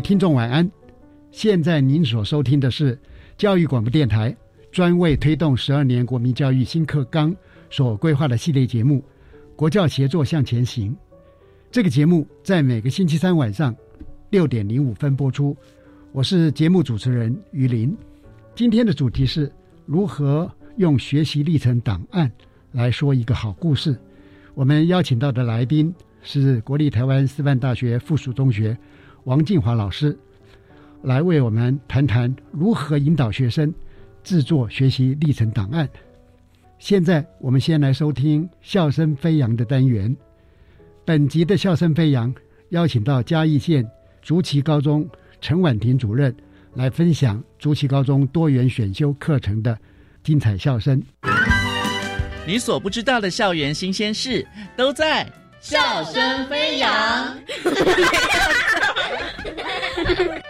听众晚安，现在您所收听的是教育广播电台专为推动十二年国民教育新课纲所规划的系列节目《国教协作向前行》。这个节目在每个星期三晚上六点零五分播出。我是节目主持人于林。今天的主题是如何用学习历程档案来说一个好故事。我们邀请到的来宾是国立台湾师范大学附属中学。王静华老师来为我们谈谈如何引导学生制作学习历程档案。现在我们先来收听“笑声飞扬”的单元。本集的“笑声飞扬”邀请到嘉义县竹崎高中陈婉婷主任来分享竹崎高中多元选修课程的精彩笑声。你所不知道的校园新鲜事都在《笑声飞扬》。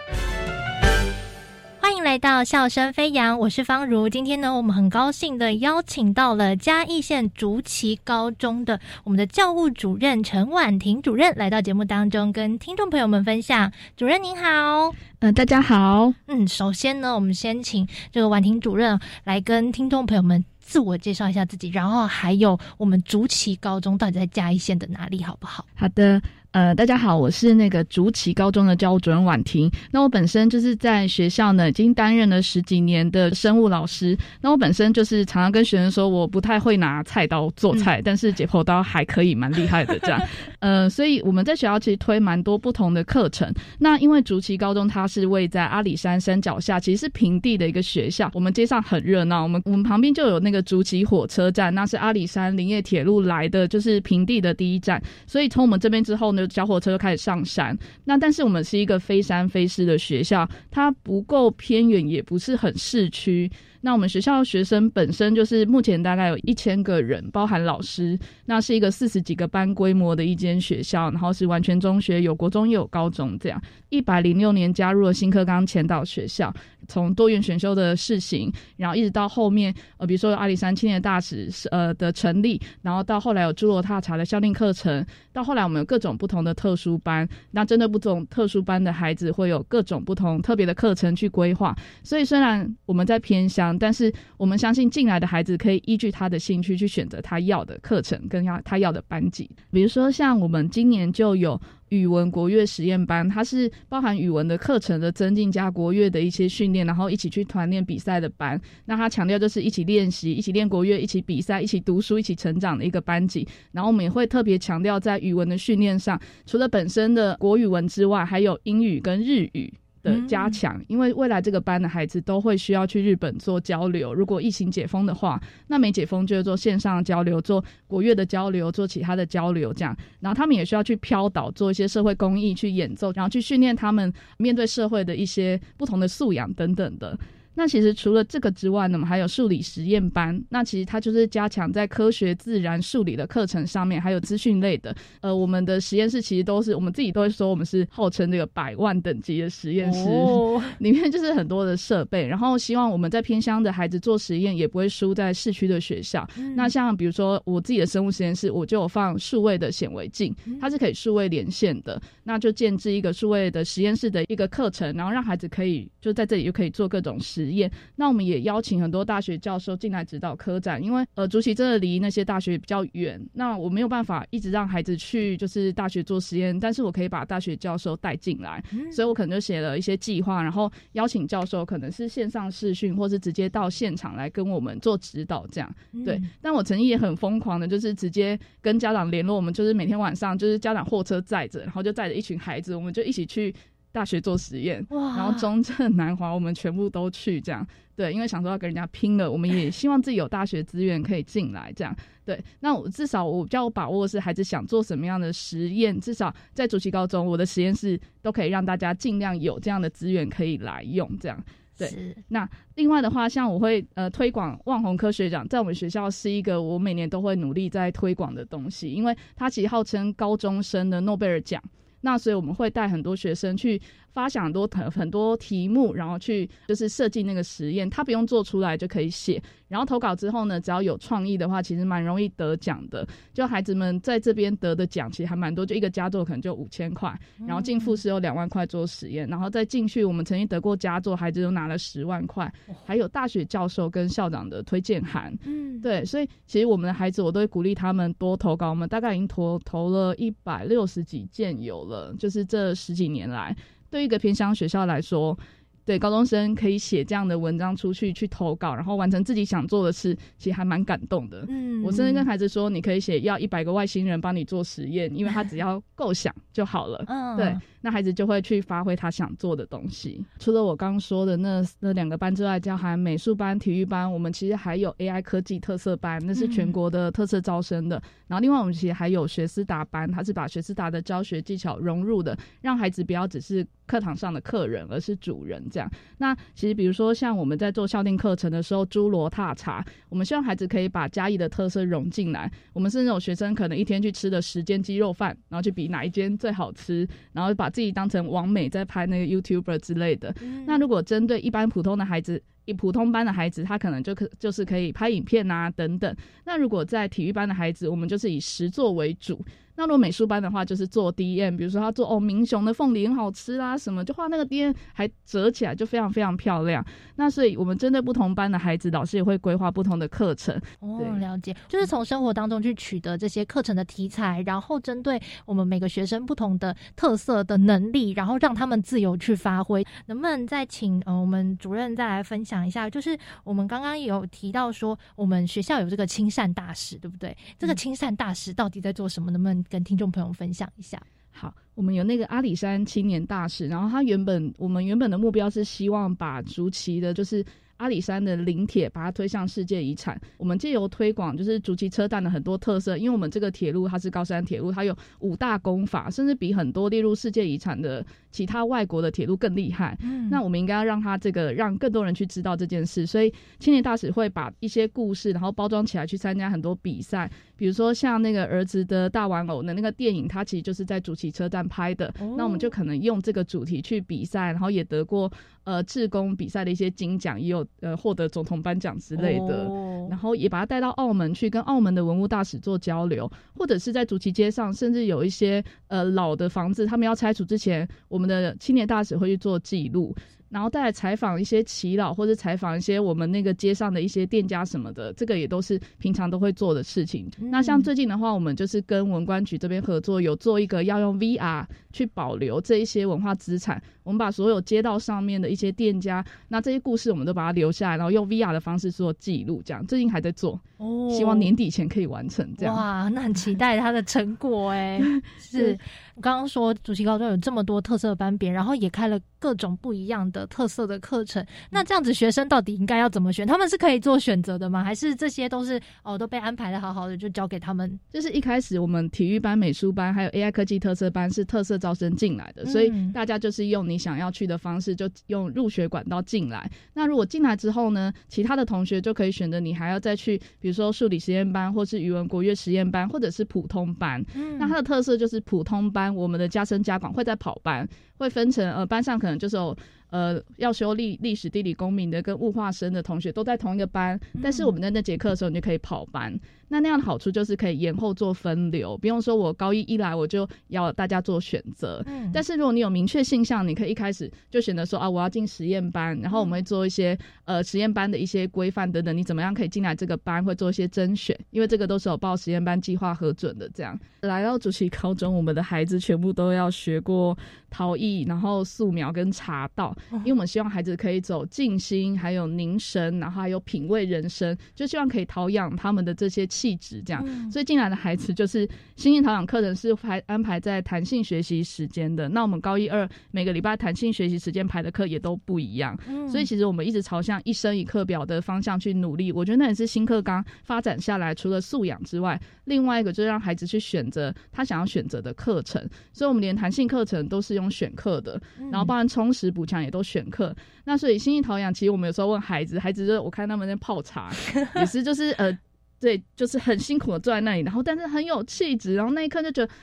欢迎来到笑声飞扬，我是方如。今天呢，我们很高兴的邀请到了嘉义县竹崎高中的我们的教务主任陈婉婷主任来到节目当中，跟听众朋友们分享。主任您好，嗯，大家好。嗯，首先呢，我们先请这个婉婷主任来跟听众朋友们自我介绍一下自己，然后还有我们竹崎高中到底在嘉义县的哪里，好不好？好的。呃，大家好，我是那个竹崎高中的教务主任婉婷。那我本身就是在学校呢，已经担任了十几年的生物老师。那我本身就是常常跟学生说，我不太会拿菜刀做菜，但是解剖刀还可以，蛮厉害的这样。呃，所以我们在学校其实推蛮多不同的课程。那因为竹崎高中它是位在阿里山山脚下，其实是平地的一个学校。我们街上很热闹，我们我们旁边就有那个竹崎火车站，那是阿里山林业铁路来的，就是平地的第一站。所以从我们这边之后呢。小火车就开始上山，那但是我们是一个非山非市的学校，它不够偏远，也不是很市区。那我们学校学生本身就是目前大概有一千个人，包含老师，那是一个四十几个班规模的一间学校，然后是完全中学，有国中也有高中这样。一百零六年加入了新课纲前导学校，从多元选修的试行，然后一直到后面，呃，比如说阿里山青年大使呃的成立，然后到后来有朱罗踏查的校定课程，到后来我们有各种不同的特殊班，那针对不同特殊班的孩子会有各种不同特别的课程去规划。所以虽然我们在偏乡，但是我们相信进来的孩子可以依据他的兴趣去选择他要的课程跟要他要的班级。比如说像我们今年就有。语文国乐实验班，它是包含语文的课程的增进加国乐的一些训练，然后一起去团练比赛的班。那他强调就是一起练习、一起练国乐、一起比赛、一起读书、一起成长的一个班级。然后我们也会特别强调在语文的训练上，除了本身的国语文之外，还有英语跟日语。的加强，因为未来这个班的孩子都会需要去日本做交流。如果疫情解封的话，那没解封就是做线上交流，做国乐的交流，做其他的交流这样。然后他们也需要去飘岛做一些社会公益，去演奏，然后去训练他们面对社会的一些不同的素养等等的。那其实除了这个之外呢，我们还有数理实验班。那其实它就是加强在科学、自然、数理的课程上面，还有资讯类的。呃，我们的实验室其实都是我们自己都会说，我们是号称这个百万等级的实验室，里面就是很多的设备。然后希望我们在偏乡的孩子做实验，也不会输在市区的学校。那像比如说我自己的生物实验室，我就有放数位的显微镜，它是可以数位连线的。那就建制一个数位的实验室的一个课程，然后让孩子可以就在这里就可以做各种实验。那我们也邀请很多大学教授进来指导科展，因为呃，竹崎真的离那些大学比较远，那我没有办法一直让孩子去就是大学做实验，但是我可以把大学教授带进来，所以我可能就写了一些计划，然后邀请教授可能是线上视讯，或是直接到现场来跟我们做指导，这样对。但我曾经也很疯狂的，就是直接跟家长联络，我们就是每天晚上就是家长货车载着，然后就载着一群孩子，我们就一起去。大学做实验，然后中正南华我们全部都去，这样对，因为想说要跟人家拼了，我们也希望自己有大学资源可以进来，这样对。那我至少我比较有把握是孩子想做什么样的实验，至少在主席高中，我的实验室都可以让大家尽量有这样的资源可以来用，这样对。那另外的话，像我会呃推广万红科学奖，在我们学校是一个我每年都会努力在推广的东西，因为它其实号称高中生的诺贝尔奖。那所以我们会带很多学生去。发想很多很很多题目，然后去就是设计那个实验，他不用做出来就可以写。然后投稿之后呢，只要有创意的话，其实蛮容易得奖的。就孩子们在这边得的奖其实还蛮多，就一个佳作可能就五千块，然后进复试有两万块做实验，然后再进去我们曾经得过佳作，孩子都拿了十万块，还有大学教授跟校长的推荐函。嗯，对，所以其实我们的孩子我都会鼓励他们多投稿。我们大概已经投投了一百六十几件有了，就是这十几年来。对一个偏乡学校来说，对高中生可以写这样的文章出去去投稿，然后完成自己想做的事，其实还蛮感动的。嗯，我甚至跟孩子说，你可以写要一百个外星人帮你做实验，因为他只要构想就好了。嗯，对。那孩子就会去发挥他想做的东西。除了我刚刚说的那那两个班之外，叫含美术班、体育班，我们其实还有 AI 科技特色班，那是全国的特色招生的。然后另外我们其实还有学思达班，它是把学思达的教学技巧融入的，让孩子不要只是课堂上的客人，而是主人这样。那其实比如说像我们在做校定课程的时候，侏罗踏茶，我们希望孩子可以把嘉义的特色融进来。我们是那种学生可能一天去吃的十间鸡肉饭，然后去比哪一间最好吃，然后把自己当成王美在拍那个 YouTuber 之类的。那如果针对一般普通的孩子，以普通班的孩子，他可能就可就是可以拍影片啊等等。那如果在体育班的孩子，我们就是以实作为主。那如果美术班的话，就是做 D M，比如说他做哦，明雄的凤梨很好吃啊，什么就画那个 D M，还折起来就非常非常漂亮。那所以我们针对不同班的孩子，老师也会规划不同的课程。哦，了解，就是从生活当中去取得这些课程的题材，然后针对我们每个学生不同的特色的能力，然后让他们自由去发挥。能不能再请呃我们主任再来分享一下？就是我们刚刚有提到说，我们学校有这个亲善大使，对不对？这个亲善大使到底在做什么？能不能跟听众朋友分享一下。好，我们有那个阿里山青年大使，然后他原本我们原本的目标是希望把竹崎的，就是。阿里山的林铁把它推向世界遗产。我们借由推广，就是竹崎车站的很多特色，因为我们这个铁路它是高山铁路，它有五大功法，甚至比很多列入世界遗产的其他外国的铁路更厉害。嗯，那我们应该要让它这个让更多人去知道这件事。所以青年大使会把一些故事，然后包装起来去参加很多比赛，比如说像那个儿子的大玩偶的那个电影，它其实就是在竹崎车站拍的。那我们就可能用这个主题去比赛，然后也得过呃志工比赛的一些金奖，也有。呃，获得总统颁奖之类的，然后也把他带到澳门去，跟澳门的文物大使做交流，或者是在主题街上，甚至有一些呃老的房子，他们要拆除之前，我们的青年大使会去做记录。然后再来采访一些耆老，或者采访一些我们那个街上的一些店家什么的，这个也都是平常都会做的事情。那像最近的话，我们就是跟文官局这边合作，有做一个要用 VR 去保留这一些文化资产。我们把所有街道上面的一些店家，那这些故事我们都把它留下来，然后用 VR 的方式做记录。这样最近还在做，哦，希望年底前可以完成。这样哇，那很期待它的成果哎。是，我刚刚说主题高中有这么多特色班别，然后也开了各种不一样的。的特色的课程。那这样子，学生到底应该要怎么选？他们是可以做选择的吗？还是这些都是哦都被安排的好好的，就交给他们？就是一开始我们体育班、美术班还有 AI 科技特色班是特色招生进来的，所以大家就是用你想要去的方式，就用入学管道进来。那如果进来之后呢，其他的同学就可以选择你还要再去，比如说数理实验班，或是语文国乐实验班，或者是普通班。那它的特色就是普通班，我们的加深加广会在跑班，会分成呃班上可能就是有。呃，要修历历史、地理、公民的跟物化生的同学都在同一个班，但是我们在那节课的时候，你就可以跑班。那那样的好处就是可以延后做分流，不用说我高一一来我就要大家做选择。嗯，但是如果你有明确性向，你可以一开始就选择说啊，我要进实验班，然后我们会做一些呃实验班的一些规范等等，你怎么样可以进来这个班，会做一些甄选，因为这个都是有报实验班计划核准的。这样来到主席高中，我们的孩子全部都要学过陶艺，然后素描跟茶道。因为我们希望孩子可以走静心，还有凝神，然后还有品味人生，就希望可以陶养他们的这些气质。这样，所以进来的孩子就是新兴陶养课程是排安排在弹性学习时间的。那我们高一二每个礼拜弹性学习时间排的课也都不一样。所以其实我们一直朝向一生一课表的方向去努力。我觉得那也是新课纲发展下来，除了素养之外，另外一个就是让孩子去选择他想要选择的课程。所以我们连弹性课程都是用选课的，然后包含充实补强也都选课。那所以心意陶养，其实我们有时候问孩子，孩子就我看他们在泡茶，也是就是呃，对，就是很辛苦的坐在那里，然后但是很有气质，然后那一刻就觉得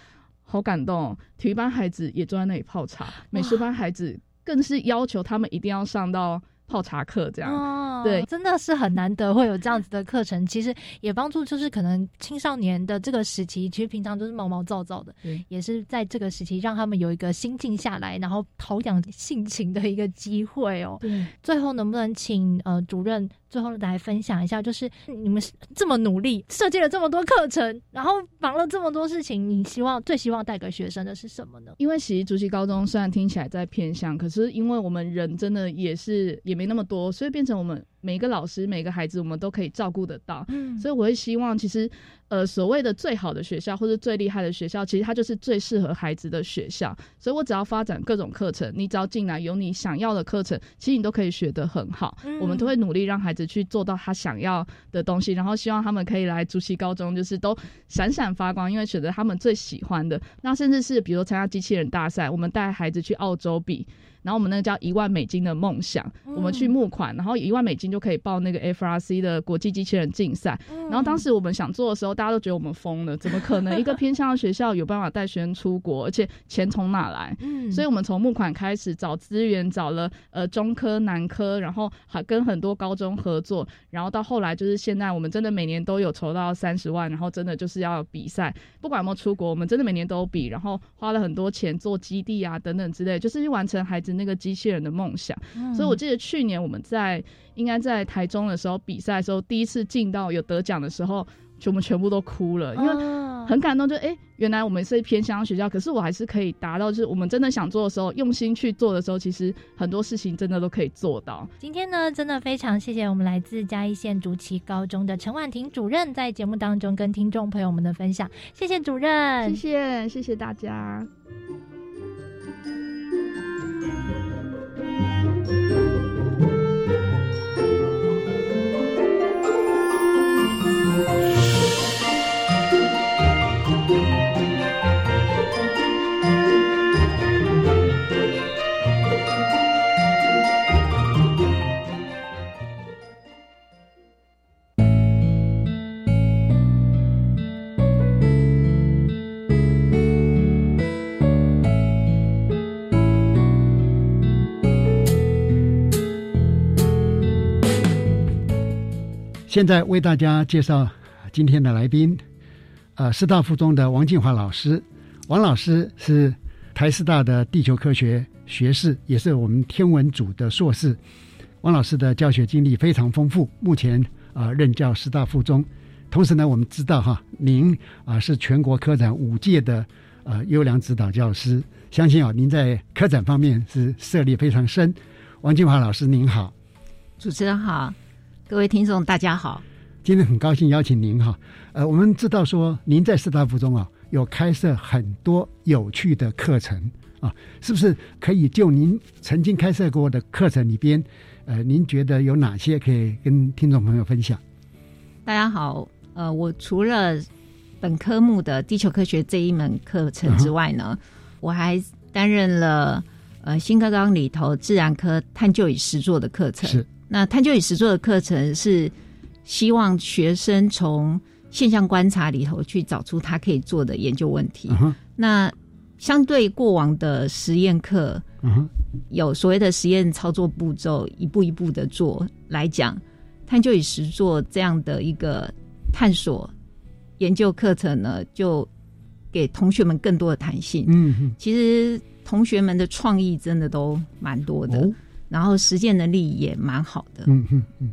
好感动。体育班孩子也坐在那里泡茶，美术班孩子更是要求他们一定要上到。泡茶课这样，对，真的是很难得会有这样子的课程。其实也帮助，就是可能青少年的这个时期，其实平常都是毛毛躁躁的，也是在这个时期让他们有一个心静下来，然后陶养性情的一个机会哦。对，最后能不能请呃主任？最后来分享一下，就是你们这么努力设计了这么多课程，然后忙了这么多事情，你希望最希望带给学生的是什么呢？因为其实竹溪高中虽然听起来在偏向，可是因为我们人真的也是也没那么多，所以变成我们。每个老师、每个孩子，我们都可以照顾得到。嗯，所以我会希望，其实，呃，所谓的最好的学校或者最厉害的学校，其实它就是最适合孩子的学校。所以我只要发展各种课程，你只要进来有你想要的课程，其实你都可以学得很好。我们都会努力让孩子去做到他想要的东西，然后希望他们可以来竹溪高中，就是都闪闪发光，因为选择他们最喜欢的。那甚至是比如参加机器人大赛，我们带孩子去澳洲比。然后我们那个叫一万美金的梦想，我们去募款，然后一万美金就可以报那个 FRC 的国际机器人竞赛。然后当时我们想做的时候，大家都觉得我们疯了，怎么可能 一个偏向的学校有办法带学生出国，而且钱从哪来？嗯，所以我们从募款开始找资源，找了呃中科、南科，然后还跟很多高中合作，然后到后来就是现在我们真的每年都有筹到三十万，然后真的就是要比赛，不管有没有出国，我们真的每年都比，然后花了很多钱做基地啊等等之类，就是去完成孩子。那个机器人的梦想，所以我记得去年我们在应该在台中的时候比赛的时候，第一次进到有得奖的时候，就我们全部都哭了，因为很感动。就哎，原来我们是偏乡学校，可是我还是可以达到，就是我们真的想做的时候，用心去做的时候，其实很多事情真的都可以做到。今天呢，真的非常谢谢我们来自嘉义县竹崎高中的陈婉婷主任在节目当中跟听众朋友们的分享，谢谢主任，谢谢谢谢大家。现在为大家介绍今天的来宾，呃，师大附中的王静华老师。王老师是台师大的地球科学学士，也是我们天文组的硕士。王老师的教学经历非常丰富，目前啊任教师大附中。同时呢，我们知道哈，您啊是全国科展五届的呃优良指导教师，相信啊您在科展方面是涉猎非常深。王静华老师您好，主持人好。各位听众，大家好！今天很高兴邀请您哈。呃，我们知道说您在师大附中啊，有开设很多有趣的课程啊，是不是可以就您曾经开设过的课程里边，呃，您觉得有哪些可以跟听众朋友分享？大家好，呃，我除了本科目的地球科学这一门课程之外呢，我还担任了呃新课纲里头自然科探究与实作的课程。是，那探究与实作的课程是希望学生从现象观察里头去找出他可以做的研究问题。那相对过往的实验课，有所谓的实验操作步骤，一步一步的做来讲，探究与实作这样的一个探索研究课程呢，就给同学们更多的弹性。嗯，其实同学们的创意真的都蛮多的，然后实践能力也蛮好的。嗯嗯嗯。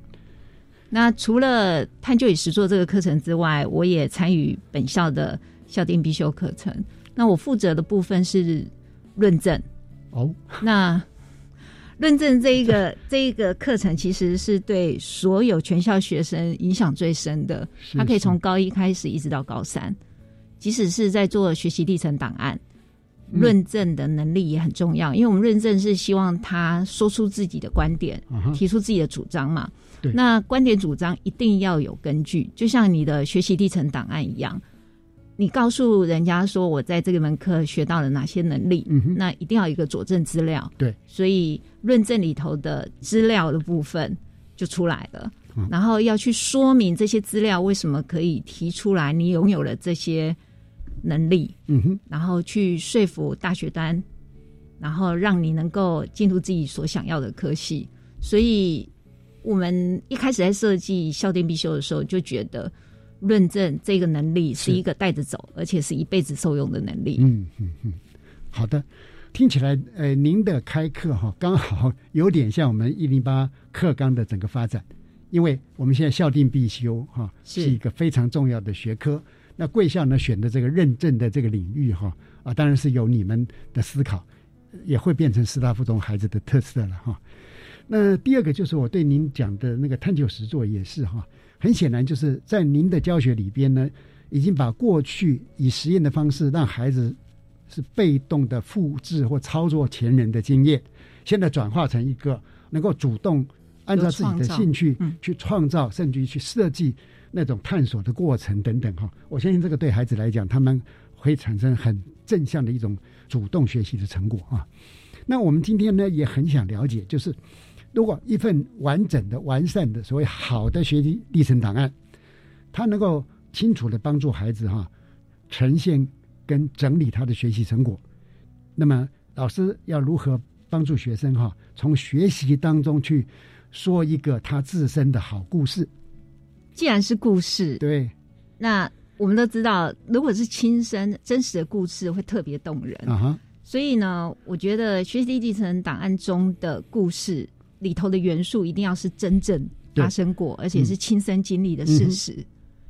那除了探究与实作这个课程之外，我也参与本校的校定必修课程。那我负责的部分是论证。哦，那论证这一个 这一个课程，其实是对所有全校学生影响最深的。他可以从高一开始一直到高三，即使是在做学习历程档案，论证的能力也很重要。因为我们论证是希望他说出自己的观点，提出自己的主张嘛。那观点主张一定要有根据，就像你的学习历程档案一样。你告诉人家说我在这个门课学到了哪些能力，那一定要有一个佐证资料。对，所以论证里头的资料的部分就出来了，然后要去说明这些资料为什么可以提出来，你拥有了这些能力，嗯哼，然后去说服大学端，然后让你能够进入自己所想要的科系。所以我们一开始在设计校电必修的时候，就觉得。论证这个能力是一个带着走，而且是一辈子受用的能力。嗯嗯嗯，好的，听起来呃，您的开课哈，刚好有点像我们一零八课纲的整个发展，因为我们现在校定必修哈，是一个非常重要的学科。那贵校呢选的这个认证的这个领域哈啊，当然是有你们的思考，也会变成师大附中孩子的特色了哈。那第二个就是我对您讲的那个探究实作也是哈。很显然，就是在您的教学里边呢，已经把过去以实验的方式让孩子是被动的复制或操作前人的经验，现在转化成一个能够主动按照自己的兴趣去创造，甚至于去设计那种探索的过程等等哈。我相信这个对孩子来讲，他们会产生很正向的一种主动学习的成果啊。那我们今天呢，也很想了解，就是。如果一份完整的、完善的所谓好的学习历程档案，它能够清楚的帮助孩子哈呈现跟整理他的学习成果，那么老师要如何帮助学生哈从学习当中去说一个他自身的好故事？既然是故事，对，那我们都知道，如果是亲身真实的故事，会特别动人啊哈。所以呢，我觉得学习历程档案中的故事。里头的元素一定要是真正发生过，而且是亲身经历的事实，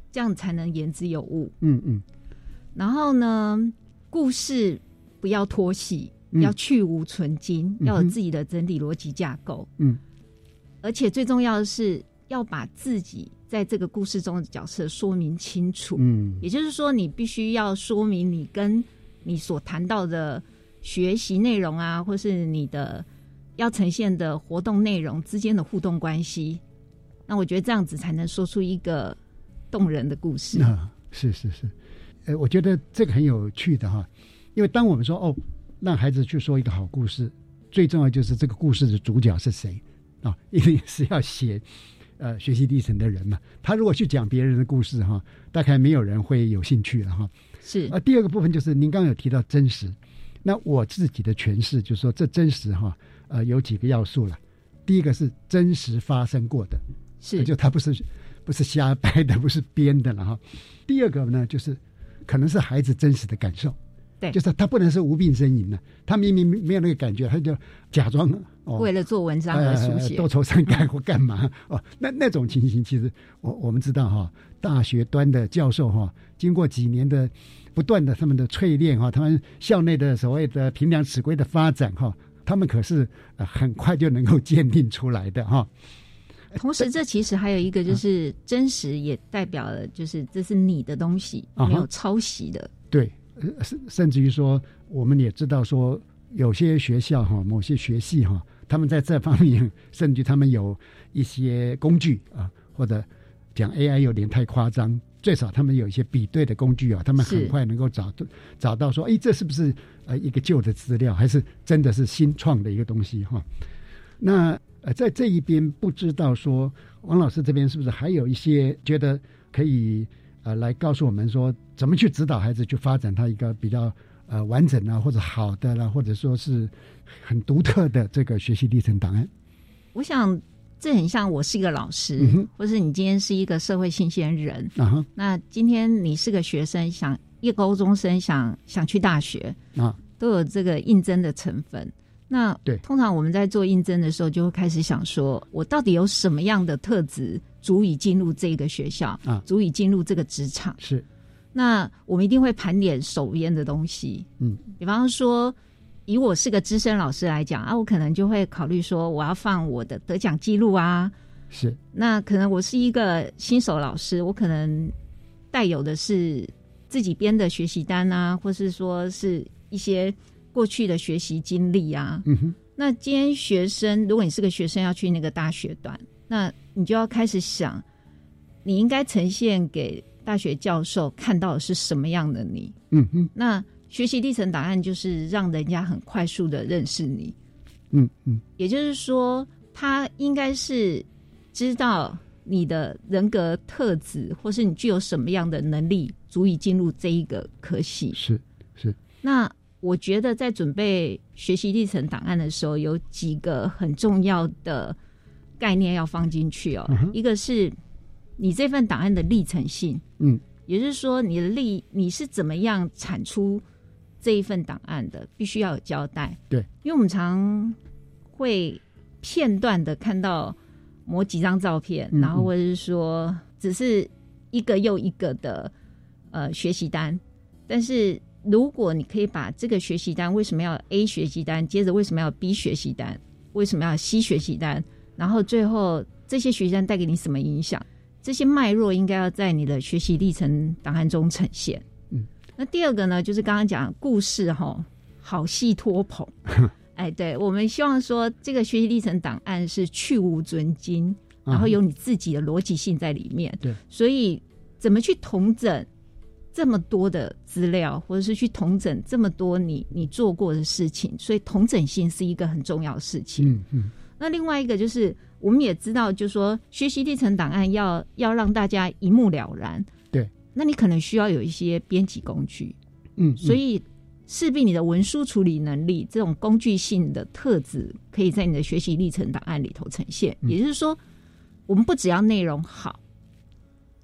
这样才能言之有物。嗯嗯。然后呢，故事不要拖戏，要去无存精，要有自己的整体逻辑架构。嗯。而且最重要的是，要把自己在这个故事中的角色说明清楚。嗯。也就是说，你必须要说明你跟你所谈到的学习内容啊，或是你的。要呈现的活动内容之间的互动关系，那我觉得这样子才能说出一个动人的故事。啊，是是是，呃，我觉得这个很有趣的哈，因为当我们说哦，让孩子去说一个好故事，最重要就是这个故事的主角是谁啊？一定是要写呃学习历程的人嘛。他如果去讲别人的故事哈，大概没有人会有兴趣了哈。是啊，第二个部分就是您刚刚有提到真实，那我自己的诠释就是说这真实哈。呃，有几个要素了。第一个是真实发生过的，是就它不是不是瞎掰的，不是编的了哈。第二个呢，就是可能是孩子真实的感受，对，就是他不能是无病呻吟的，他明明没有那个感觉，他就假装哦，为了做文章而书写，多愁善感或干嘛哦。那那种情形，其实我我们知道哈，大学端的教授哈，经过几年的不断的他们的淬炼哈，他们校内的所谓的平量尺规的发展哈。他们可是很快就能够鉴定出来的哈。同时，这其实还有一个就是真实，也代表了就是这是你的东西，没有抄袭的。对，甚甚至于说，我们也知道说，有些学校哈，某些学系哈，他们在这方面，甚至他们有一些工具啊，或者讲 AI 有点太夸张，最少他们有一些比对的工具啊，他们很快能够找找到说，哎，这是不是呃一个旧的资料，还是真的是新创的一个东西哈？那呃，在这一边不知道说，王老师这边是不是还有一些觉得可以呃来告诉我们说，怎么去指导孩子去发展他一个比较。呃，完整啊，或者好的啦，或者说是很独特的这个学习历程档案。我想这很像我是一个老师，或是你今天是一个社会新鲜人啊。那今天你是个学生，想一个高中生想想去大学啊，都有这个应征的成分。那对，通常我们在做应征的时候，就会开始想说，我到底有什么样的特质足以进入这个学校啊，足以进入这个职场？是。那我们一定会盘点手边的东西，嗯，比方说，以我是个资深老师来讲啊，我可能就会考虑说，我要放我的得奖记录啊，是。那可能我是一个新手老师，我可能带有的是自己编的学习单啊，或是说是一些过去的学习经历啊。嗯哼。那今天学生，如果你是个学生要去那个大学段，那你就要开始想，你应该呈现给。大学教授看到的是什么样的你？嗯嗯，那学习历程档案就是让人家很快速的认识你。嗯嗯，也就是说，他应该是知道你的人格特质，或是你具有什么样的能力，足以进入这一个科系。是是。那我觉得在准备学习历程档案的时候，有几个很重要的概念要放进去哦。一个是。你这份档案的历程性，嗯，也就是说，你的历你是怎么样产出这一份档案的，必须要有交代。对，因为我们常会片段的看到某几张照片，然后或者是说，只是一个又一个的呃学习单。但是如果你可以把这个学习单为什么要 A 学习单，接着为什么要 B 学习单，为什么要 C 学习单，然后最后这些学习单带给你什么影响？这些脉络应该要在你的学习历程档案中呈现。嗯，那第二个呢，就是刚刚讲故事哈，好戏托捧。哎，对，我们希望说这个学习历程档案是去无尊经，然后有你自己的逻辑性在里面。对，所以怎么去统整这么多的资料，或者是去同整这么多你你做过的事情，所以同整性是一个很重要的事情。嗯嗯。那另外一个就是。我们也知道，就是说学习历程档案要要让大家一目了然。对，那你可能需要有一些编辑工具。嗯，所以势必你的文书处理能力这种工具性的特质，可以在你的学习历程档案里头呈现。也就是说，我们不只要内容好，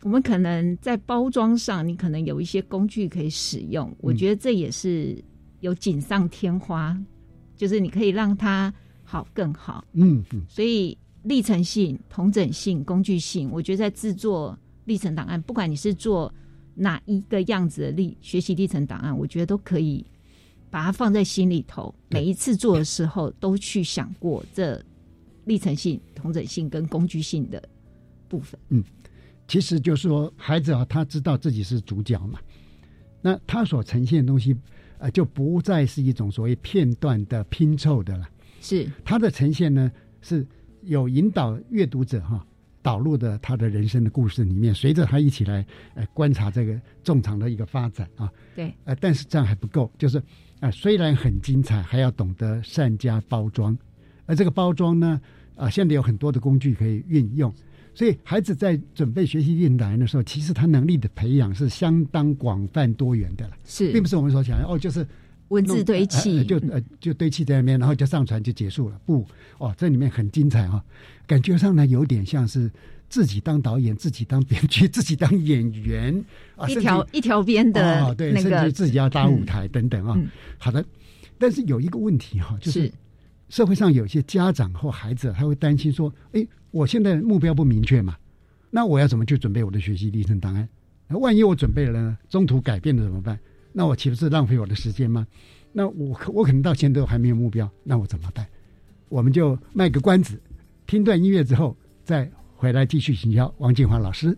我们可能在包装上，你可能有一些工具可以使用。我觉得这也是有锦上添花，就是你可以让它好更好。嗯嗯，所以。历程性、同整性、工具性，我觉得在制作历程档案，不管你是做哪一个样子的历学习历程档案，我觉得都可以把它放在心里头。每一次做的时候，都去想过这历程性、同整性跟工具性的部分。嗯，其实就是说，孩子啊，他知道自己是主角嘛，那他所呈现的东西，呃，就不再是一种所谓片段的拼凑的了。是他的呈现呢，是。有引导阅读者哈导入的他的人生的故事里面，随着他一起来呃观察这个众场的一个发展啊。对，呃，但是这样还不够，就是啊，虽然很精彩，还要懂得善加包装。而这个包装呢，啊，现在有很多的工具可以运用，所以孩子在准备学习运来的时候，其实他能力的培养是相当广泛多元的了。是，并不是我们所想哦，就是。文字堆砌就呃就堆砌在那边，然后就上传就结束了。不哦，这里面很精彩哈，感觉上呢有点像是自己当导演、自己当编剧、自己当演员啊，一条一条边的哦，对，甚至自己要搭舞台等等啊。好的，但是有一个问题哈，就是社会上有些家长或孩子他会担心说：，哎，我现在目标不明确嘛，那我要怎么去准备我的学习历程档案？那万一我准备了呢，中途改变了怎么办？那我岂不是浪费我的时间吗？那我可我可能到现在都还没有目标，那我怎么办？我们就卖个关子，听段音乐之后再回来继续请教王建华老师。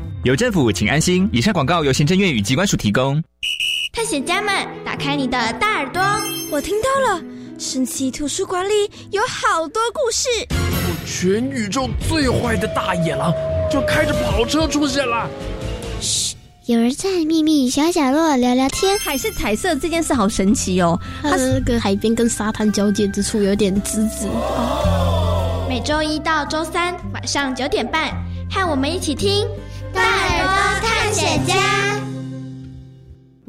有政府，请安心。以上广告由行政院与机关署提供。探险家们，打开你的大耳朵，我听到了，神奇图书馆里有好多故事。全宇宙最坏的大野狼就开着跑车出现了。嘘，有人在秘密小角落聊聊天。海是彩色这件事好神奇哦，它是跟海边跟沙滩交界之处有点滋滋。每周一到周三晚上九点半，和我们一起听。大耳朵探险家，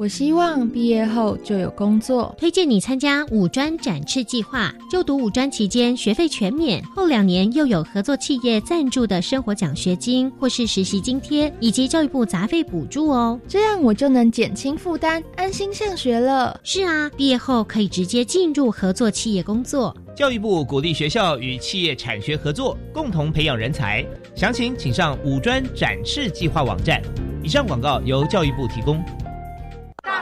我希望毕业后就有工作。推荐你参加五专展翅计划，就读五专期间学费全免，后两年又有合作企业赞助的生活奖学金或是实习津贴，以及教育部杂费补助哦。这样我就能减轻负担，安心上学了。是啊，毕业后可以直接进入合作企业工作。教育部鼓励学校与企业产学合作，共同培养人才。详情请上五专展翅计划网站。以上广告由教育部提供。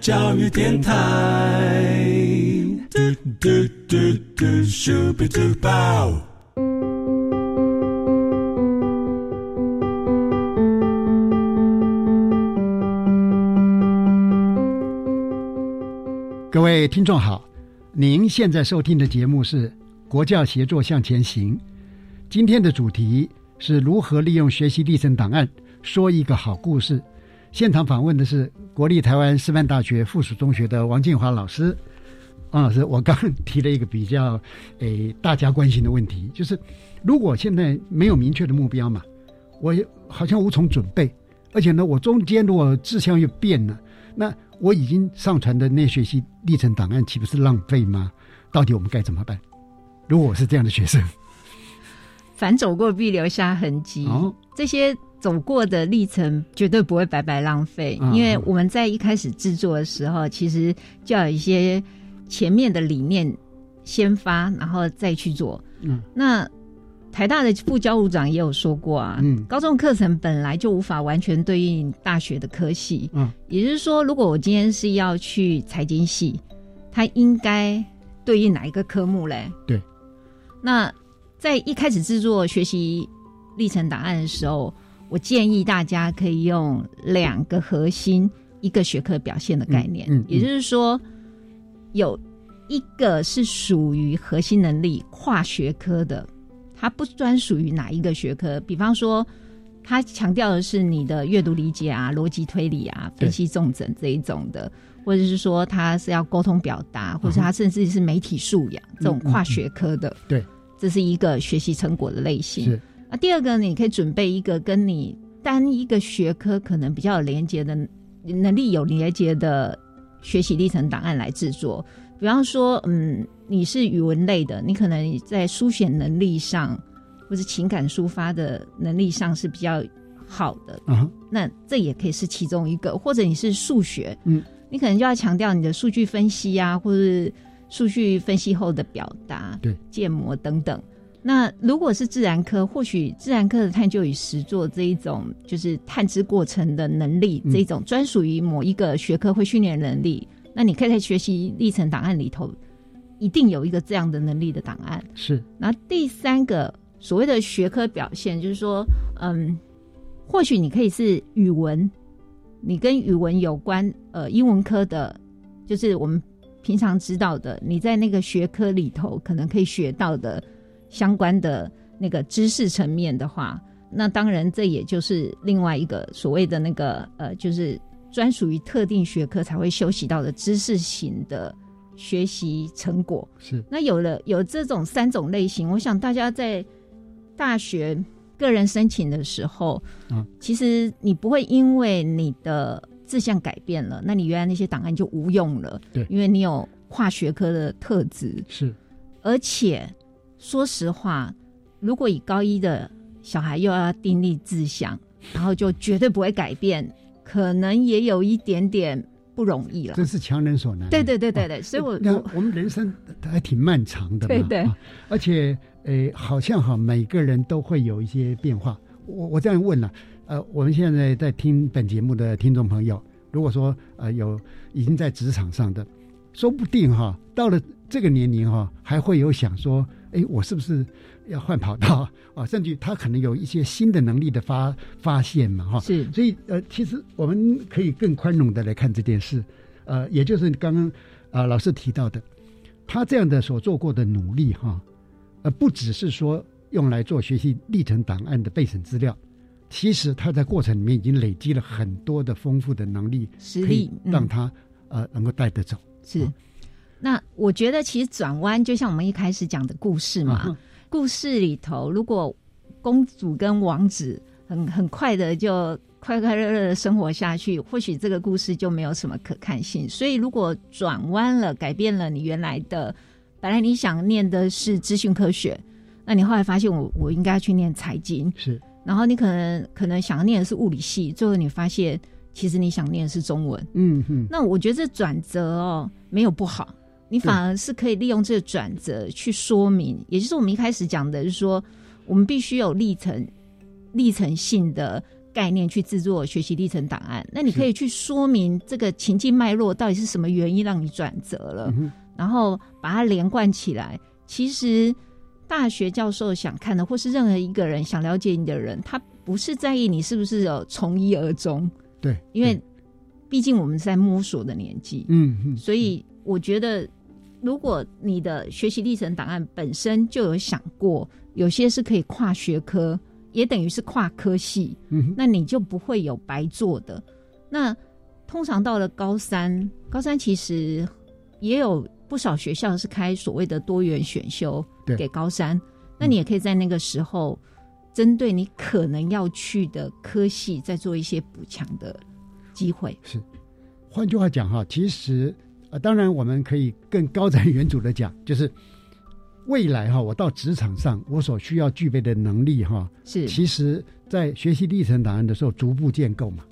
教育电台。各位听众好，您现在收听的节目是《国教协作向前行》，今天的主题是如何利用学习历程档案说一个好故事。现场访问的是国立台湾师范大学附属中学的王建华老师。王老师，我刚提了一个比较诶大家关心的问题，就是如果现在没有明确的目标嘛，我好像无从准备，而且呢，我中间如果志向又变了，那我已经上传的那学习历程档案岂不是浪费吗？到底我们该怎么办？如果我是这样的学生，凡走过必留下痕迹。哦，这些。走过的历程绝对不会白白浪费，因为我们在一开始制作的时候，其实就要有一些前面的理念先发，然后再去做。嗯，那台大的副教务长也有说过啊，嗯，高中课程本来就无法完全对应大学的科系，嗯，也就是说，如果我今天是要去财经系，它应该对应哪一个科目嘞？对，那在一开始制作学习历程档案的时候。我建议大家可以用两个核心一个学科表现的概念，也就是说，有一个是属于核心能力跨学科的，它不专属于哪一个学科。比方说，它强调的是你的阅读理解啊、逻辑推理啊、分析重整这一种的，或者是说它是要沟通表达，或者它甚至是媒体素养这种跨学科的。对，这是一个学习成果的类型。那第二个，你可以准备一个跟你单一个学科可能比较有连接的能力有连接的学习历程档案来制作。比方说，嗯，你是语文类的，你可能在书写能力上或者情感抒发的能力上是比较好的。嗯，那这也可以是其中一个。或者你是数学，嗯，你可能就要强调你的数据分析啊，或者是数据分析后的表达、对建模等等。那如果是自然科，或许自然科的探究与实作这一种，就是探知过程的能力，这一种专属于某一个学科会训练能力。那你可以在学习历程档案里头，一定有一个这样的能力的档案。是。那第三个所谓的学科表现，就是说，嗯，或许你可以是语文，你跟语文有关，呃，英文科的，就是我们。平常知道的，你在那个学科里头可能可以学到的相关的那个知识层面的话，那当然这也就是另外一个所谓的那个呃，就是专属于特定学科才会修习到的知识型的学习成果。是那有了有这种三种类型，我想大家在大学个人申请的时候，嗯，其实你不会因为你的志向改变了，那你原来那些档案就无用了。对，因为你有跨学科的特质。是，而且说实话，如果以高一的小孩又要定立志向，然后就绝对不会改变，可能也有一点点不容易了。这是强人所难。对对对对对，所以我那我我们人生还挺漫长的嘛，对对啊而且呃，好像哈每个人都会有一些变化。我我这样问了，呃，我们现在在听本节目的听众朋友，如果说呃有已经在职场上的，说不定哈到了这个年龄哈，还会有想说，哎，我是不是要换跑道 啊？甚至他可能有一些新的能力的发发现嘛，哈。是，所以呃，其实我们可以更宽容的来看这件事，呃，也就是刚刚啊、老师提到的，他这样的所做过的努力哈，呃，不只是说用来做学习历程档案的备审资料，其实他在过程里面已经累积了很多的丰富的能力，实可以让他、呃能够带得走。是。那我觉得其实转弯就像我们一开始讲的故事嘛，嗯故事里头如果公主跟王子很很快的就快快乐乐的生活下去，或许这个故事就没有什么可看性。所以如果转弯了，改变了你原来的，本来你想念的是资讯科学，那你后来发现我我应该去念财经，是，然后你可能可能想念的是物理系，最后你发现其实你想念的是中文，嗯哼，那我觉得这转折哦没有不好，你反而是可以利用这个转折去说明，也就是我们一开始讲的，就是说我们必须有历程历程性的概念去制作学习历程档案。那你可以去说明这个情境脉络到底是什么原因让你转折了，嗯然后把它连贯起来。其实大学教授想看的，或是任何一个人想了解你的人，他不是在意你是不是有从一而终。对，因为毕竟我们是在摸索的年纪，嗯嗯，所以我觉得，如果你的学习历程档案本身就有想过，有些是可以跨学科，也等于是跨科系，嗯那你就不会有白做的。那通常到了高三，高三其实也有不少学校是开所谓的多元选修对给高三，那你也可以在那个时候。针对你可能要去的科系，再做一些补强的机会。是，换句话讲哈，其实呃，当然我们可以更高瞻远瞩的讲，就是未来哈，我到职场上我所需要具备的能力哈，是其实在学习历程档案的时候逐步建构嘛。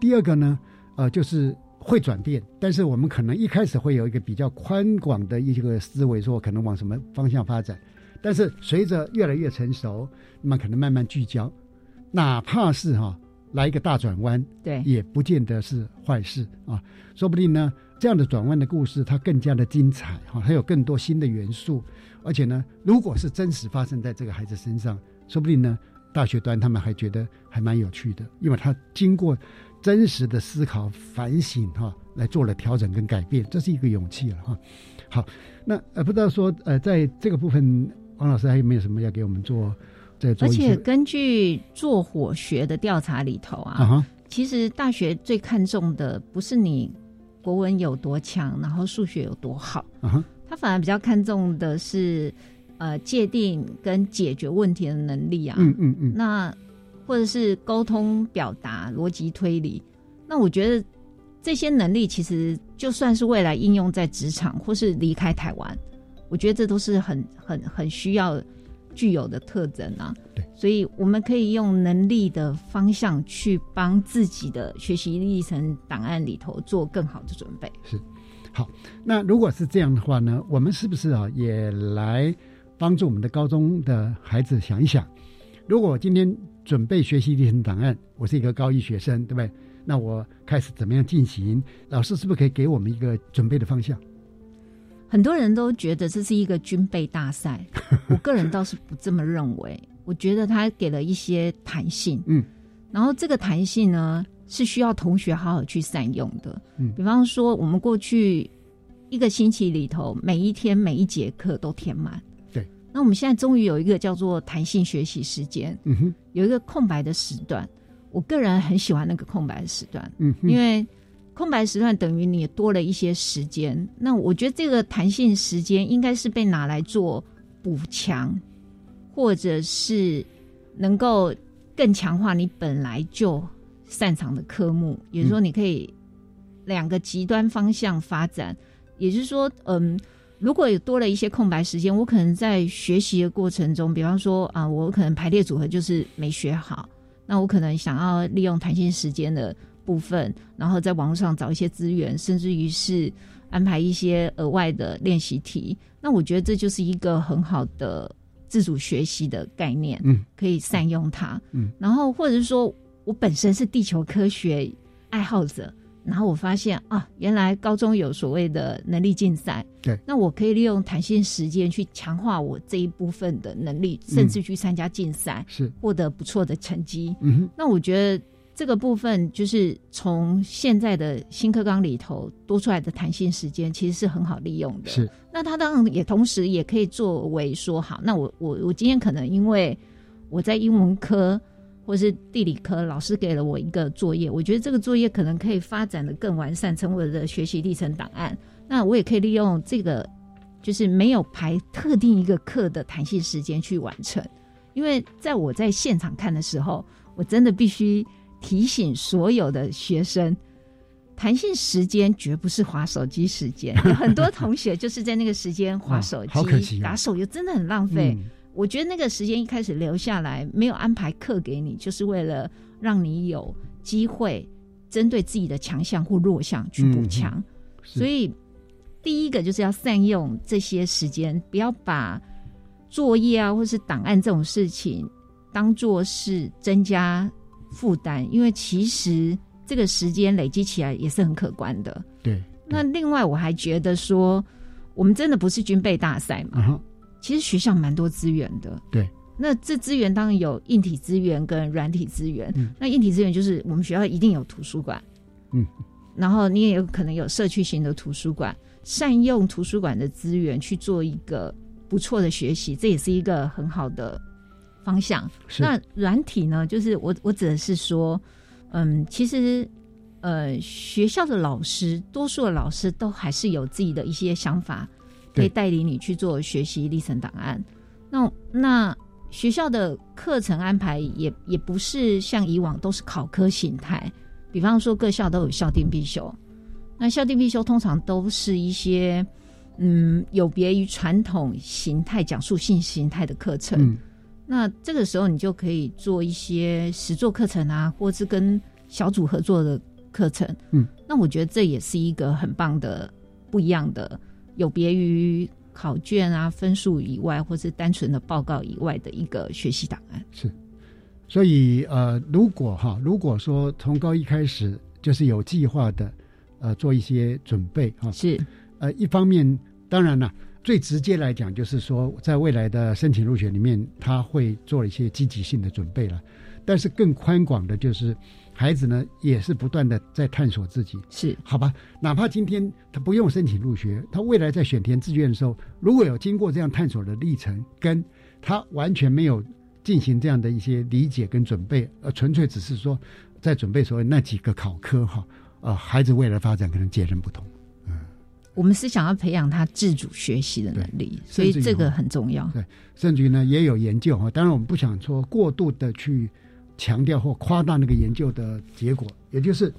第二个呢，呃，就是会转变，但是我们可能一开始会有一个比较宽广的一个思维，说可能往什么方向发展。但是随着越来越成熟，那么可能慢慢聚焦，哪怕是哈、来一个大转弯，对，也不见得是坏事啊。说不定呢，这样的转弯的故事它更加的精彩哈、它有更多新的元素。而且呢，如果是真实发生在这个孩子身上，说不定呢，大学端他们还觉得还蛮有趣的，因为他经过真实的思考、反省哈、来做了调整跟改变，这是一个勇气了哈。好，那呃，不知道说呃，在这个部分，王老师还有没有什么要给我们做？再做而且根据做火学的调查里头啊，啊哈其实大学最看重的不是你国文有多强，然后数学有多好，他反而比较看重的是呃界定跟解决问题的能力啊。嗯嗯嗯，那或者是沟通表达、逻辑推理。那我觉得这些能力其实就算是未来应用在职场或是离开台湾，我觉得这都是很很很需要具有的特征啊。对，所以我们可以用能力的方向去帮自己的学习历程档案里头做更好的准备。是，好。那如果是这样的话呢，我们是不是啊也来帮助我们的高中的孩子想一想，如果我今天准备学习历程档案，我是一个高一学生，对不对？那我开始怎么样进行？老师是不是可以给我们一个准备的方向？很多人都觉得这是一个军备大赛，我个人倒是不这么认为。我觉得他给了一些弹性，嗯，然后这个弹性呢是需要同学好好去善用的。嗯比方说我们过去一个星期里头每一天每一节课都填满。对，那我们现在终于有一个叫做弹性学习时间，嗯哼，有一个空白的时段。我个人很喜欢那个空白的时段，嗯，因为空白时段等于你多了一些时间。那我觉得这个弹性时间应该是被拿来做补强，或者是能够更强化你本来就擅长的科目。也就是说，你可以两个极端方向发展。也就是说，嗯，如果有多了一些空白时间，我可能在学习的过程中，比方说啊，我可能排列组合就是没学好。那我可能想要利用弹性时间的部分，然后在网络上找一些资源，甚至于是安排一些额外的练习题。那我觉得这就是一个很好的自主学习的概念，嗯，可以善用它，嗯。然后或者是说我本身是地球科学爱好者，然后我发现啊，原来高中有所谓的能力竞赛，对，那我可以利用弹性时间去强化我这一部分的能力，甚至去参加竞赛，是获得不错的成绩。嗯哼，那我觉得这个部分就是从现在的新课纲里头多出来的弹性时间，其实是很好利用的。是，那它当然也同时也可以作为说，好，那我我我今天可能因为我在英文科。或是地理科老师给了我一个作业，我觉得这个作业可能可以发展的更完善，成为我的学习历程档案。那我也可以利用这个，就是没有排特定一个课的弹性时间去完成。因为在我在现场看的时候，我真的必须提醒所有的学生，弹性时间绝不是划手机时间。有 很多同学就是在那个时间划手机、打手游，真的很浪费。我觉得那个时间一开始留下来，没有安排课给你，就是为了让你有机会针对自己的强项或弱项去补强。所以，第一个就是要善用这些时间，不要把作业啊或是档案这种事情当做是增加负担，因为其实这个时间累积起来也是很可观的。对。那另外，我还觉得说，我们真的不是军备大赛嘛？其实学校蛮多资源的，对。那这资源当然有硬体资源跟软体资源。嗯。那硬体资源就是我们学校一定有图书馆，嗯。然后你也有可能有社区型的图书馆，善用图书馆的资源去做一个不错的学习，这也是一个很好的方向。那软体呢？就是我我指的是说，嗯，其实呃，学校的老师，多数的老师都还是有自己的一些想法。可以带领你去做学习历程档案。那那学校的课程安排也也不是像以往都是考科形态，比方说各校都有校定必修。那校定必修通常都是一些嗯有别于传统形态讲述性形态的课程。那这个时候你就可以做一些实作课程啊，或是跟小组合作的课程。嗯，那我觉得这也是一个很棒的不一样的。有别于考卷啊、分数以外，或是单纯的报告以外的一个学习档案。是，所以呃，如果哈，如果说从高一开始就是有计划的，呃，做一些准备哈，是，呃，一方面当然了，最直接来讲就是说，在未来的申请入学里面，他会做一些积极性的准备了，但是更宽广的就是。孩子呢，也是不断的在探索自己，是好吧？哪怕今天他不用申请入学，他未来在选填志愿的时候，如果有经过这样探索的历程，跟他完全没有进行这样的一些理解跟准备，呃，纯粹只是说在准备所谓那几个考科哈，呃，孩子未来发展可能截然不同。嗯，我们是想要培养他自主学习的能力，所以这个很重要。对，甚至于呢，也有研究哈，当然我们不想说过度的去。强调或夸大那个研究的结果，也就是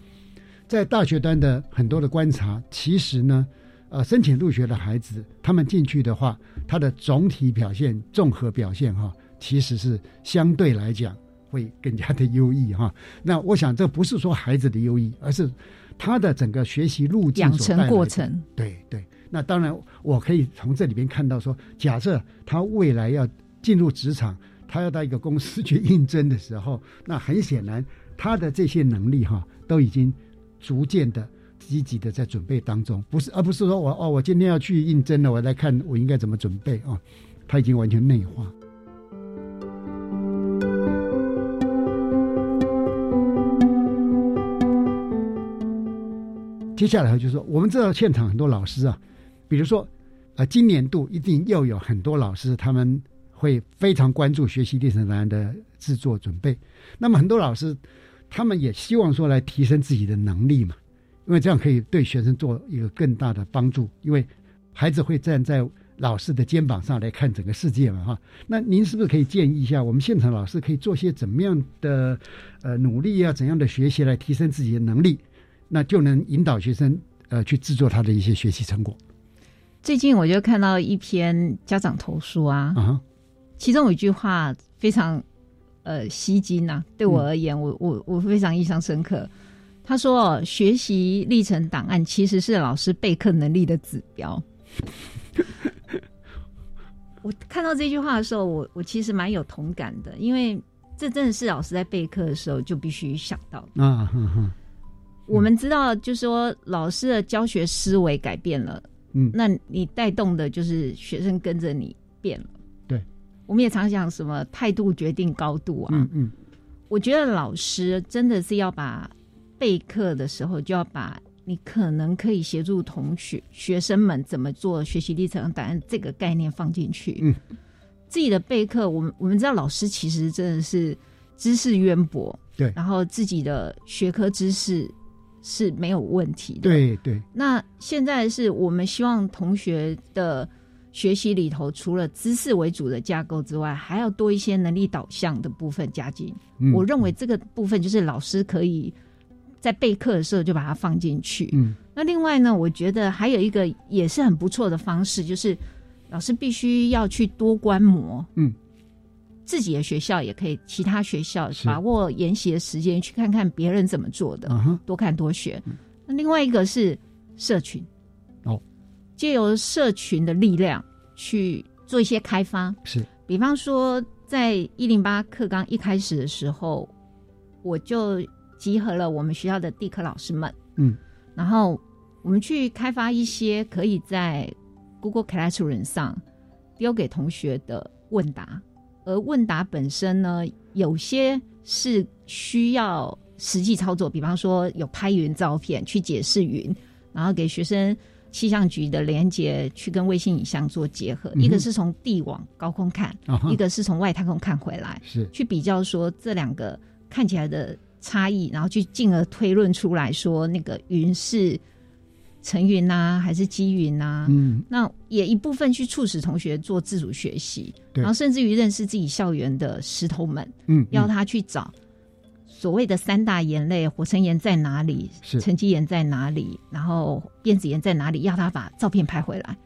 在大学端的很多的观察，其实呢，呃，申请入学的孩子，他们进去的话，他的总体表现、综合表现哈，其实是相对来讲会更加的优异哈。那我想，这不是说孩子的优异，而是他的整个学习路径、养成过程。对对，那当然，我可以从这里边看到说，假设他未来要进入职场。他要到一个公司去应征的时候，那很显然，他的这些能力哈，都已经逐渐的积极的在准备当中，不是，而不是说我哦，我今天要去应征了，我来看我应该怎么准备啊，他已经完全内化。接下来就是说，我们知道现场很多老师啊，比如说，呃，今年度一定又有很多老师他们会非常关注学习历程档案的制作准备。那么很多老师他们也希望说来提升自己的能力嘛，因为这样可以对学生做一个更大的帮助，因为孩子会站在。老师的肩膀上来看整个世界嘛，哈。那您是不是可以建议一下，我们现场老师可以做些怎么样的呃努力啊？怎样的学习来提升自己的能力？那就能引导学生呃去制作他的一些学习成果。最近我就看到一篇家长投诉啊，啊，其中有一句话非常呃吸睛呐，对我而言，我我我非常印象深刻。他说，学习历程档案其实是老师备课能力的指标。我看到这句话的时候，我我其实蛮有同感的，因为这真的是老师在备课的时候就必须想到的啊。我们知道，就是说老师的教学思维改变了，嗯，那你带动的就是学生跟着你变了。对，我们也常讲什么态度决定高度啊。嗯嗯，我觉得老师真的是要把备课的时候就要把。你可能可以协助同学学生们怎么做学习历程档案这个概念放进去。嗯，自己的备课，我们我们知道老师其实真的是知识渊博，对，然后自己的学科知识是没有问题的。对对。那现在是我们希望同学的学习里头，除了知识为主的架构之外，还要多一些能力导向的部分加进。我认为这个部分就是老师可以。在备课的时候就把它放进去。嗯，那另外呢，我觉得还有一个也是很不错的方式，就是老师必须要去多观摩。嗯，自己的学校也可以，其他学校把握研习的时间去看看别人怎么做的，多看多学。那另外一个是社群，哦，借由社群的力量去做一些开发。是，比方说在一零八课纲一开始的时候，我就。集合了我们学校的地科老师们，嗯，然后我们去开发一些可以在 Google Classroom 上丢给同学的问答，而问答本身呢，有些是需要实际操作，比方说有拍云照片去解释云，然后给学生气象局的连接去跟卫星影像做结合，一个是从地往高空看，一个是从外太空看回来，是去比较说这两个看起来的。差异，然后去进而推论出来说，那个云是层云呐，还是积云呐？嗯，那也一部分去促使同学做自主学习，然后甚至于认识自己校园的石头们，嗯，要他去找所谓的三大岩类，火成岩在哪里？是沉积岩在哪里？然后变子岩在哪里？要他把照片拍回来，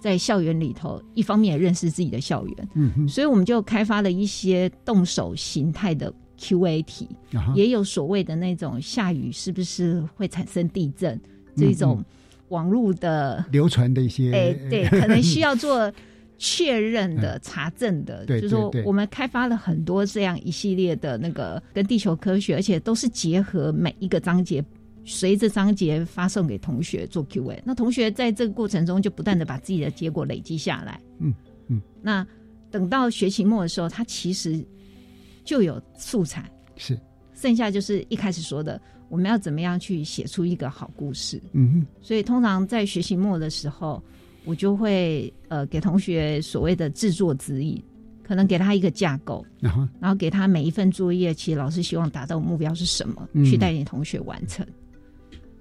在校园里头，一方面也认识自己的校园，嗯，所以我们就开发了一些动手形态的。Q&A 题也有所谓的那种下雨是不是会产生地震这种网络的流传的一些，哎，对，可能需要做确认的查证的，就是说我们开发了很多这样一系列的那个跟地球科学，而且都是结合每一个章节，随着章节发送给同学做 Q&A，那同学在这个过程中就不断的把自己的结果累积下来，嗯嗯，那等到学期末的时候，他其实。就有素材，是。剩下就是一开始说的，我们要怎么样去写出一个好故事。嗯哼，所以通常在学习末的时候，我就会呃给同学所谓的制作指引，可能给他一个架构，然后然后给他每一份作业，其实老师希望达到目标是什么，去带领同学完成。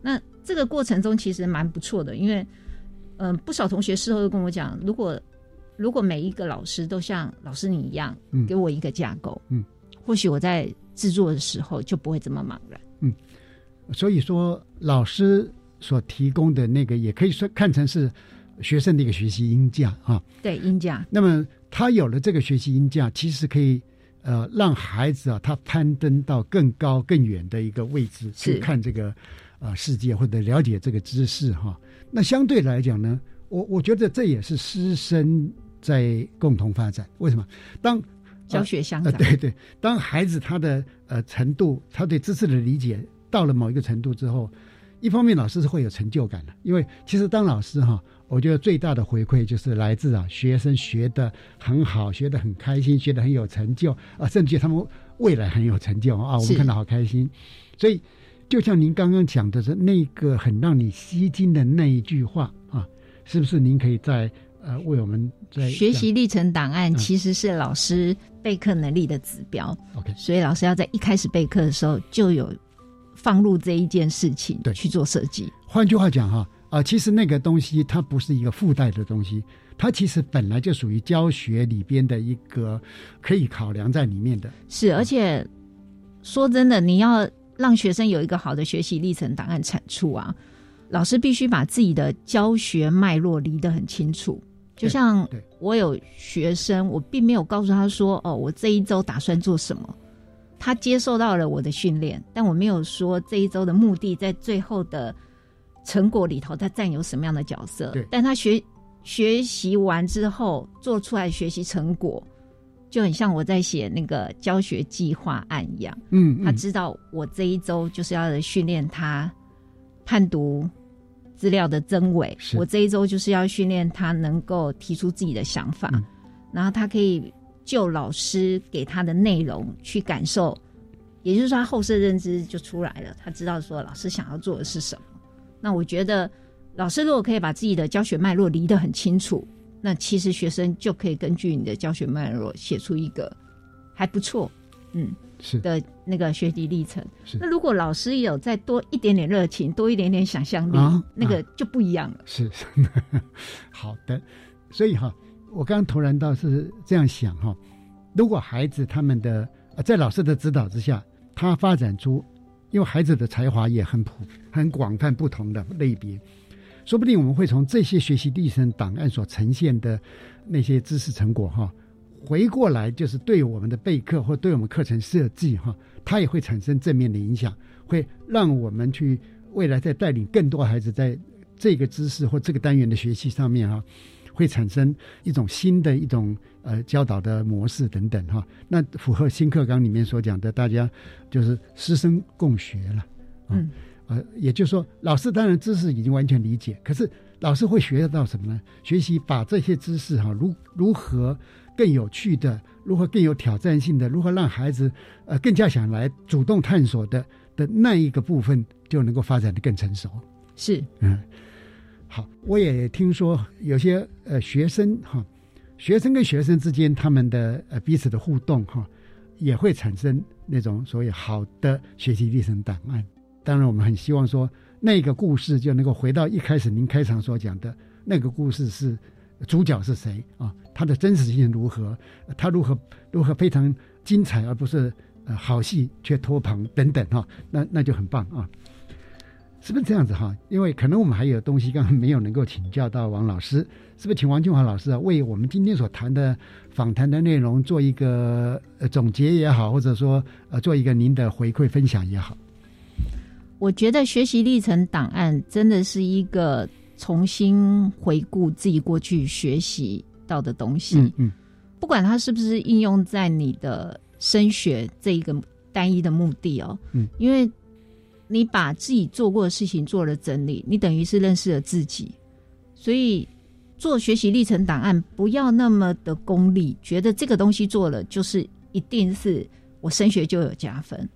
那这个过程中其实蛮不错的，因为嗯不少同学事后都跟我讲，如果如果每一个老师都像老师你一样，给我一个架构，嗯。或许我在制作的时候就不会这么茫然。嗯，所以说老师所提供的那个也可以说看成是学生的一个学习音架啊。对，音架。那么他有了这个学习音架，其实可以呃让孩子啊他攀登到更高更远的一个位置去看这个啊世界或者了解这个知识哈。那相对来讲呢，我我觉得这也是师生在共同发展。为什么？当教学相长，对对。当孩子他的呃程度，他对知识的理解到了某一个程度之后，一方面老师是会有成就感的，因为其实当老师哈，我觉得最大的回馈就是来自啊学生学的很好，学的很开心，学的很有成就啊，甚至他们未来很有成就啊，我们看到好开心。所以就像您刚刚讲的是那个很让你吸睛的那一句话啊，是不是您可以在呃为我们在学习历程档案其实是老师备课能力的指标。OK，所以老师要在一开始备课的时候就有放入这一件事情对去做设计。换句话讲哈啊，其实那个东西它不是一个附带的东西，它其实本来就属于教学里边的一个可以考量在里面的。是，而且说真的，你要让学生有一个好的学习历程档案产出啊，老师必须把自己的教学脉络理得很清楚。就像我有学生，我并没有告诉他说：“哦，我这一周打算做什么。”他接受到了我的训练，但我没有说这一周的目的在最后的成果里头他占有什么样的角色。但他学学习完之后做出来学习成果，就很像我在写那个教学计划案一样。嗯，他知道我这一周就是要训练他判读。资料的真伪，我这一周就是要训练他能够提出自己的想法，然后他可以就老师给他的内容去感受，也就是说，他后设认知就出来了。他知道说老师想要做的是什么。那我觉得，老师如果可以把自己的教学脉络理得很清楚，那其实学生就可以根据你的教学脉络写出一个还不错，嗯。是的那个学习历程。那如果老师有再多一点点热情，多一点点想象力，那个就不一样了。是，好的。所以哈，我刚刚突然倒是这样想哈，如果孩子他们的在老师的指导之下，他发展出，因为孩子的才华也很普很广泛不同的类别，说不定我们会从这些学习历程档案所呈现的那些知识成果哈。回过来就是对我们的备课或对我们课程设计哈，它也会产生正面的影响，会让我们去未来在带领更多孩子在这个知识或这个单元的学习上面哈，会产生一种新的一种呃教导的模式等等哈。那符合新课纲里面所讲的，大家就是师生共学了，嗯，呃，也就是说，老师当然知识已经完全理解，可是老师会学得到什么呢？学习把这些知识哈，如如何。更有趣的，如何更有挑战性的，如何让孩子呃更加想来主动探索的的那一个部分，就能够发展的更成熟。是，嗯，好，我也听说有些呃学生哈，学生跟学生之间他们的呃彼此的互动哈，也会产生那种所谓好的学习历程档案。当然，我们很希望说那个故事就能够回到一开始您开场所讲的那个故事是。主角是谁啊？他的真实性如何？他如何如何非常精彩，而不是呃好戏却拖棚等等哈？那那就很棒啊！是不是这样子哈？因为可能我们还有东西刚刚没有能够请教到王老师，是不是请王俊华老师啊，为我们今天所谈的访谈的内容做一个呃总结也好，或者说呃做一个您的回馈分享也好？我觉得学习历程档案真的是一个。重新回顾自己过去学习到的东西，嗯嗯，不管它是不是应用在你的升学这一个单一的目的哦，嗯，因为你把自己做过的事情做了整理，你等于是认识了自己，所以做学习历程档案不要那么的功利，觉得这个东西做了就是一定是我升学就有加分，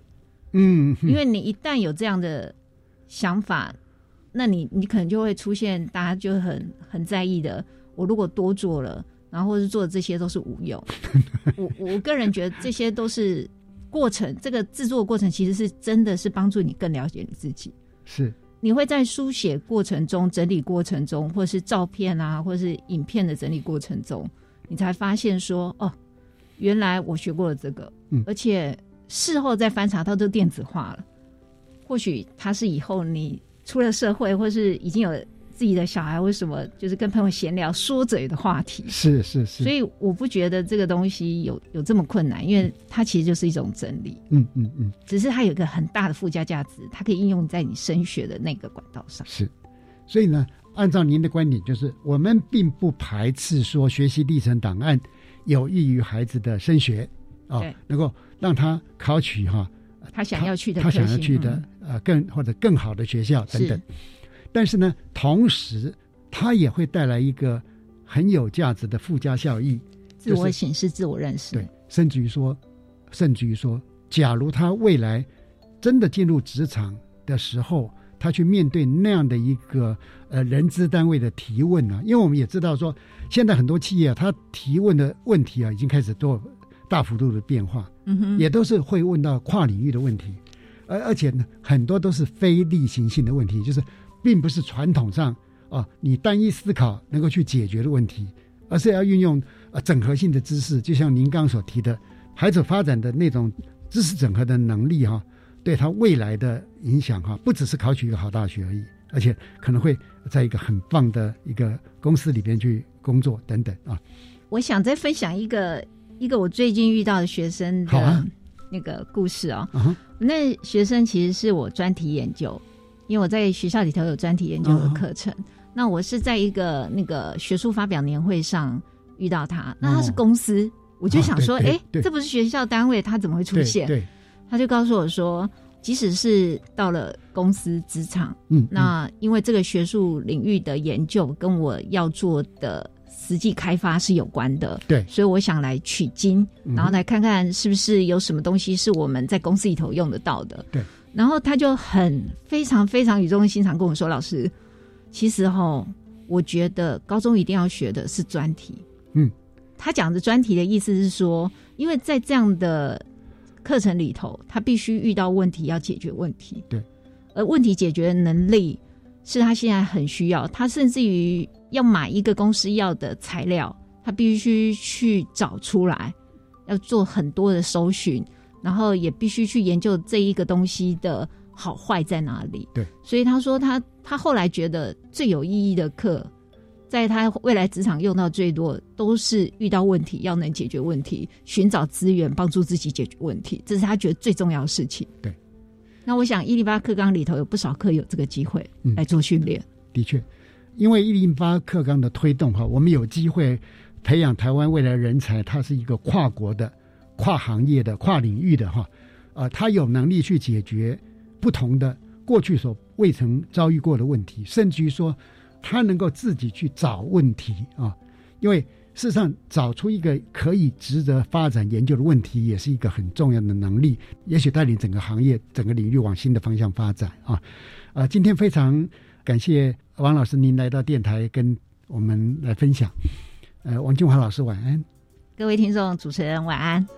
嗯，因为你一旦有这样的想法。那你你可能就会出现大家就很很在意的，我如果多做了，然后或是做的这些都是无用。我我个人觉得这些都是过程，这个制作过程其实是真的是帮助你更了解你自己。是，你会在书写过程中、整理过程中，或是照片啊，或是影片的整理过程中，你才发现说，哦，原来我学过了这个，嗯，而且事后再翻查，它都电子化了。或许它是以后你。出了社会，或是已经有自己的小孩，为什么就是跟朋友闲聊说嘴的话题？是是是。所以我不觉得这个东西有有这么困难，因为它其实就是一种真理。嗯嗯嗯。只是它有一个很大的附加价值，它可以应用在你升学的那个管道上。是。所以呢，按照您的观点，就是我们并不排斥说学习历程档案有益于孩子的升学啊，能够让他考取哈。他想要去的，他想要去的，呃，更或者更好的学校等等。但是呢，同时它也会带来一个很有价值的附加效益，自我显示、自我认识。对，甚至于说，甚至于说，假如他未来真的进入职场的时候，他去面对那样的一个呃人资单位的提问呢？因为我们也知道说，现在很多企业啊，他提问的问题啊，已经开始做大幅度的变化，嗯哼，也都是会问到跨领域的问题，而而且呢，很多都是非例行性的问题，就是并不是传统上啊你单一思考能够去解决的问题，而是要运用呃整合性的知识，就像您刚刚所提的，孩子发展的那种知识整合的能力哈。对他未来的影响哈，不只是考取一个好大学而已，而且可能会在一个很棒的一个公司里边去工作等等啊。我想再分享一个一个我最近遇到的学生的那个故事哦。那学生其实是我专题研究，因为我在学校里头有专题研究的课程。那我是在一个那个学术发表年会上遇到他，那他是公司，我就想说，哎，这不是学校单位，他怎么会出现？对。他就告诉我说，即使是到了公司职场，嗯，那因为这个学术领域的研究跟我要做的实际开发是有关的，对，所以我想来取经，然后来看看是不是有什么东西是我们在公司里头用得到的，对。然后他就很非常非常语重心长跟我说：“老师，其实哈，我觉得高中一定要学的是专题。”嗯，他讲的专题的意思是说，因为在这样的。课程里头，他必须遇到问题要解决问题，对，而问题解决能力是他现在很需要。他甚至于要买一个公司要的材料，他必须去找出来，要做很多的搜寻，然后也必须去研究这一个东西的好坏在哪里。对，所以他说他他后来觉得最有意义的课。在他未来职场用到最多，都是遇到问题要能解决问题，寻找资源帮助自己解决问题，这是他觉得最重要的事情。对，那我想一零八课纲里头有不少课有这个机会来做训练。的确，因为一零八课纲的推动哈，我们有机会培养台湾未来人才，它是一个跨国的、跨行业的、跨领域的哈，啊，他有能力去解决不同的过去所未曾遭遇过的问题，甚至于说。他能够自己去找问题啊，因为事实上找出一个可以值得发展研究的问题，也是一个很重要的能力，也许带领整个行业、整个领域往新的方向发展啊。啊，今天非常感谢王老师您来到电台跟我们来分享。呃，王金华老师晚安，各位听众主持人晚安。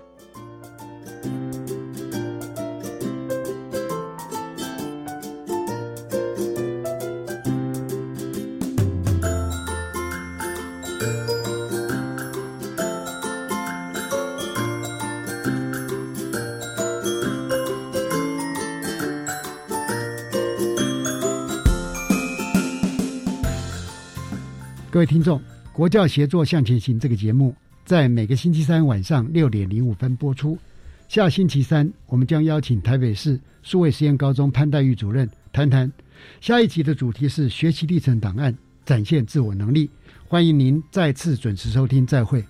各位听众，国教协作向前行这个节目在每个星期三晚上六点零五分播出。下星期三，我们将邀请台北市数位实验高中潘黛玉主任谈谈下一集的主题是学习历程档案，展现自我能力。欢迎您再次准时收听，再会。